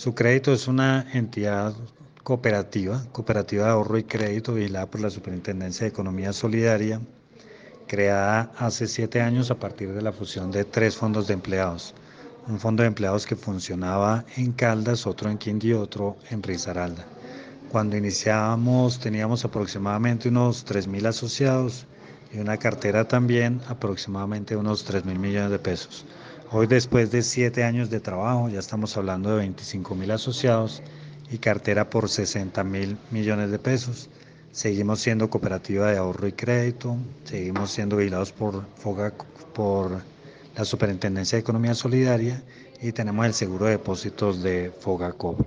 Su crédito es una entidad cooperativa, cooperativa de ahorro y crédito vigilada por la Superintendencia de Economía Solidaria, creada hace siete años a partir de la fusión de tres fondos de empleados. Un fondo de empleados que funcionaba en Caldas, otro en Quindío, y otro en Risaralda. Cuando iniciábamos teníamos aproximadamente unos 3.000 asociados y una cartera también aproximadamente unos 3.000 millones de pesos. Hoy después de siete años de trabajo ya estamos hablando de 25 mil asociados y cartera por 60 mil millones de pesos. Seguimos siendo cooperativa de ahorro y crédito, seguimos siendo vigilados por, por la Superintendencia de Economía Solidaria y tenemos el seguro de depósitos de Fogacop.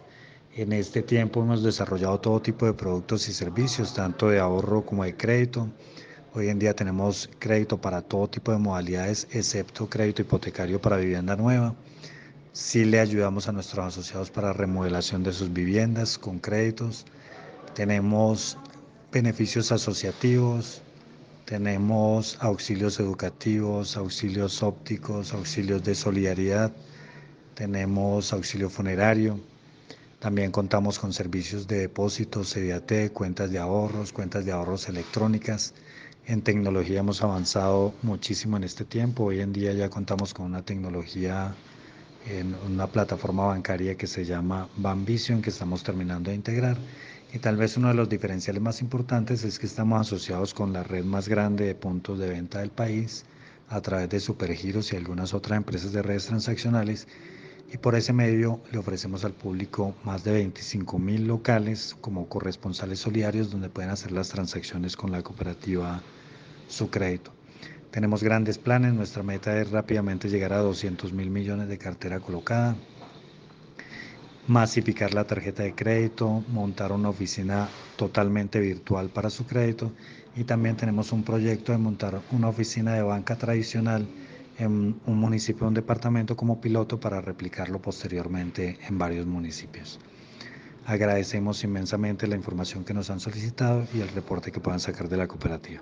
En este tiempo hemos desarrollado todo tipo de productos y servicios, tanto de ahorro como de crédito Hoy en día tenemos crédito para todo tipo de modalidades, excepto crédito hipotecario para vivienda nueva. Sí le ayudamos a nuestros asociados para remodelación de sus viviendas con créditos. Tenemos beneficios asociativos, tenemos auxilios educativos, auxilios ópticos, auxilios de solidaridad, tenemos auxilio funerario. También contamos con servicios de depósitos, CDAT, cuentas de ahorros, cuentas de ahorros electrónicas. En tecnología hemos avanzado muchísimo en este tiempo. Hoy en día ya contamos con una tecnología en una plataforma bancaria que se llama Banvision que estamos terminando de integrar. Y tal vez uno de los diferenciales más importantes es que estamos asociados con la red más grande de puntos de venta del país a través de Supergiros y algunas otras empresas de redes transaccionales. Y por ese medio le ofrecemos al público más de 25 mil locales como corresponsales solidarios donde pueden hacer las transacciones con la cooperativa su crédito. Tenemos grandes planes, nuestra meta es rápidamente llegar a 200 mil millones de cartera colocada, masificar la tarjeta de crédito, montar una oficina totalmente virtual para su crédito y también tenemos un proyecto de montar una oficina de banca tradicional en un municipio un departamento como piloto para replicarlo posteriormente en varios municipios. Agradecemos inmensamente la información que nos han solicitado y el reporte que puedan sacar de la cooperativa.